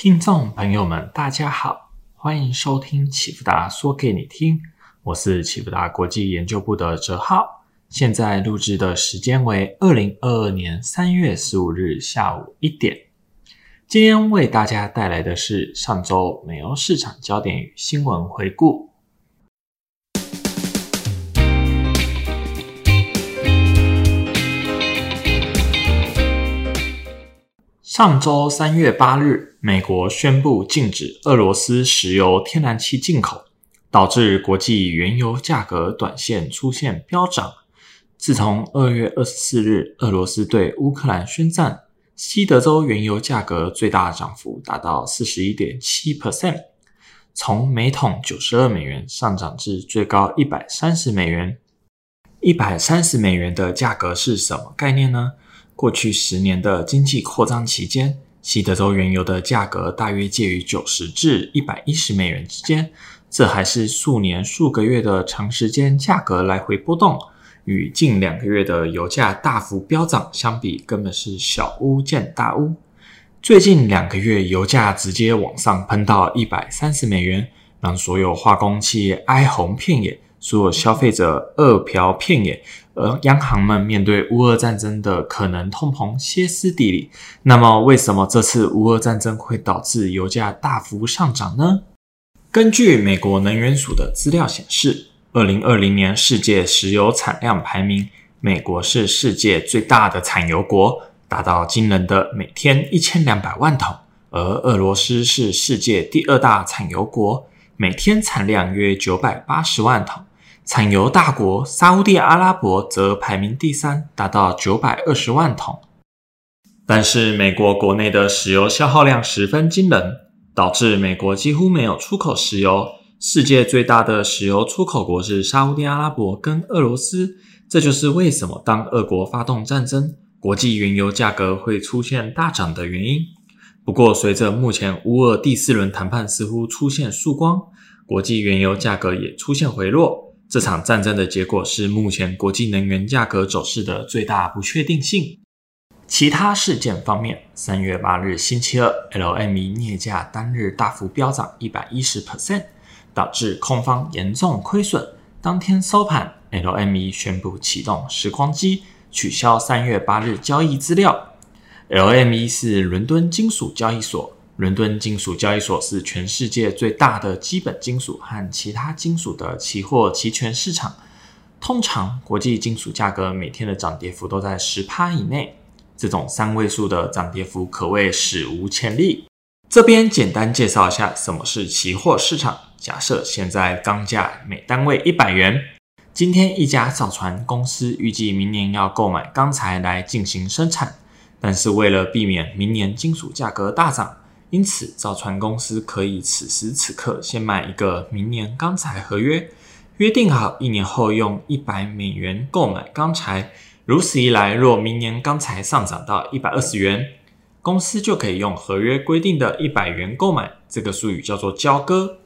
听众朋友们，大家好，欢迎收听启福达说给你听，我是启福达国际研究部的哲浩。现在录制的时间为二零二二年三月十五日下午一点。今天为大家带来的是上周美欧市场焦点与新闻回顾。上周三月八日，美国宣布禁止俄罗斯石油天然气进口，导致国际原油价格短线出现飙涨。自从二月二十四日俄罗斯对乌克兰宣战，西德州原油价格最大涨幅达到四十一点七 percent，从每桶九十二美元上涨至最高一百三十美元。一百三十美元的价格是什么概念呢？过去十年的经济扩张期间，西德州原油的价格大约介于九十至一百一十美元之间。这还是数年、数个月的长时间价格来回波动，与近两个月的油价大幅飙涨相比，根本是小巫见大巫。最近两个月，油价直接往上喷到一百三十美元，让所有化工企业哀鸿遍野。所有消费者饿殍遍野，而央行们面对乌俄战争的可能通膨歇斯底里。那么，为什么这次乌俄战争会导致油价大幅上涨呢？根据美国能源署的资料显示，二零二零年世界石油产量排名，美国是世界最大的产油国，达到惊人的每天一千两百万桶；而俄罗斯是世界第二大产油国，每天产量约九百八十万桶。产油大国沙地阿拉伯则排名第三，达到九百二十万桶。但是，美国国内的石油消耗量十分惊人，导致美国几乎没有出口石油。世界最大的石油出口国是沙地阿拉伯跟俄罗斯，这就是为什么当俄国发动战争，国际原油价格会出现大涨的原因。不过，随着目前乌俄第四轮谈判似乎出现曙光，国际原油价格也出现回落。这场战争的结果是目前国际能源价格走势的最大不确定性。其他事件方面，三月八日星期二，LME 镍价单日大幅飙涨一百一十 percent，导致空方严重亏损。当天收盘，LME 宣布启动时光机，取消三月八日交易资料。LME 是伦敦金属交易所。伦敦金属交易所是全世界最大的基本金属和其他金属的期货期权市场。通常，国际金属价格每天的涨跌幅都在十趴以内，这种三位数的涨跌幅可谓史无前例。这边简单介绍一下什么是期货市场。假设现在钢价每单位一百元，今天一家造船公司预计明年要购买钢材来进行生产，但是为了避免明年金属价格大涨，因此，造船公司可以此时此刻先买一个明年钢材合约，约定好一年后用一百美元购买钢材。如此一来，若明年钢材上涨到一百二十元，公司就可以用合约规定的一百元购买。这个术语叫做交割。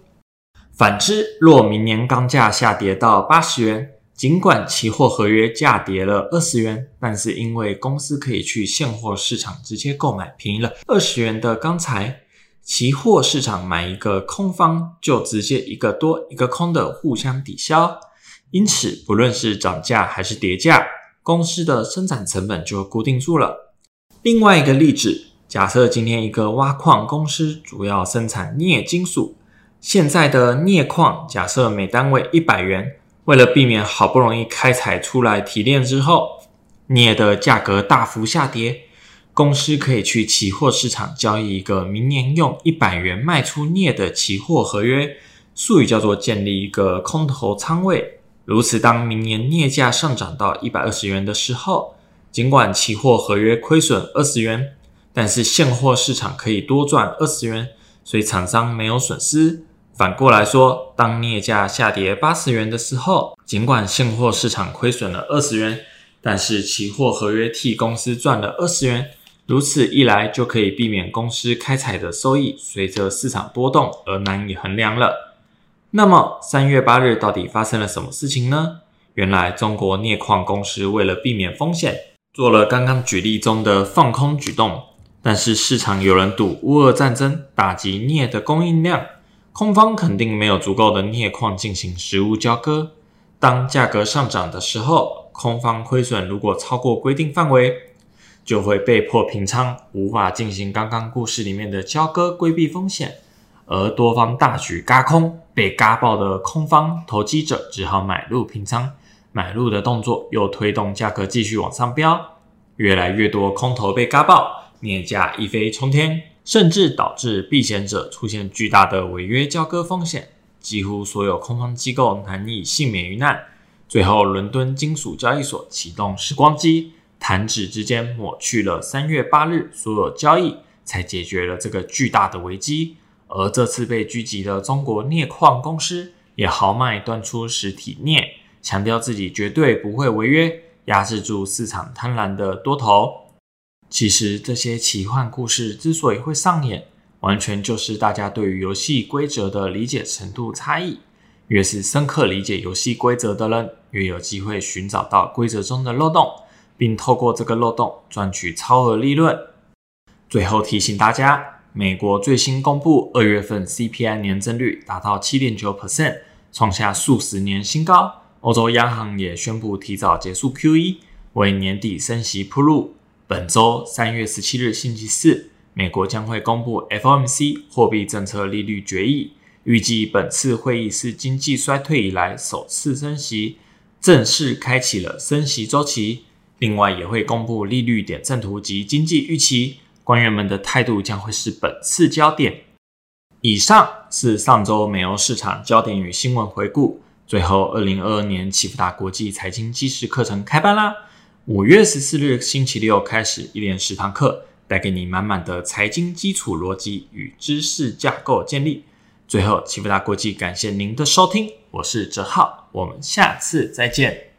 反之，若明年钢价下跌到八十元，尽管期货合约价跌了二十元，但是因为公司可以去现货市场直接购买便宜了二十元的钢材，期货市场买一个空方就直接一个多一个空的互相抵消，因此不论是涨价还是跌价，公司的生产成本就固定住了。另外一个例子，假设今天一个挖矿公司主要生产镍金属，现在的镍矿假设每单位一百元。为了避免好不容易开采出来提炼之后镍的价格大幅下跌，公司可以去期货市场交易一个明年用一百元卖出镍的期货合约，术语叫做建立一个空头仓位。如此，当明年镍价上涨到一百二十元的时候，尽管期货合约亏损二十元，但是现货市场可以多赚二十元，所以厂商没有损失。反过来说，当镍价下跌八十元的时候，尽管现货市场亏损了二十元，但是期货合约替公司赚了二十元。如此一来，就可以避免公司开采的收益随着市场波动而难以衡量了。那么，三月八日到底发生了什么事情呢？原来，中国镍矿公司为了避免风险，做了刚刚举例中的放空举动。但是市场有人赌乌俄战争打击镍的供应量，空方肯定没有足够的镍矿进行实物交割。当价格上涨的时候，空方亏损如果超过规定范围，就会被迫平仓，无法进行刚刚故事里面的交割，规避风险。而多方大举嘎空，被嘎爆的空方投机者只好买入平仓，买入的动作又推动价格继续往上飙，越来越多空头被嘎爆。镍价一飞冲天，甚至导致避险者出现巨大的违约交割风险，几乎所有空方机构难以幸免于难。最后，伦敦金属交易所启动时光机，弹指之间抹去了三月八日所有交易，才解决了这个巨大的危机。而这次被狙击的中国镍矿公司，也豪迈端出实体镍，强调自己绝对不会违约，压制住市场贪婪的多头。其实这些奇幻故事之所以会上演，完全就是大家对于游戏规则的理解程度差异。越是深刻理解游戏规则的人，越有机会寻找到规则中的漏洞，并透过这个漏洞赚取超额利润。最后提醒大家，美国最新公布二月份 CPI 年增率达到七点九 percent，创下数十年新高。欧洲央行也宣布提早结束 QE，为年底升息铺路。本周三月十七日星期四，美国将会公布 FOMC 货币政策利率决议，预计本次会议是经济衰退以来首次升息，正式开启了升息周期。另外，也会公布利率点阵图及经济预期，官员们的态度将会是本次焦点。以上是上周美欧市场焦点与新闻回顾。最后，二零二二年启福达国际财经基石课程开班啦！五月十四日星期六开始，一连十堂课，带给你满满的财经基础逻辑与知识架构建立。最后，启福达国际感谢您的收听，我是哲浩，我们下次再见。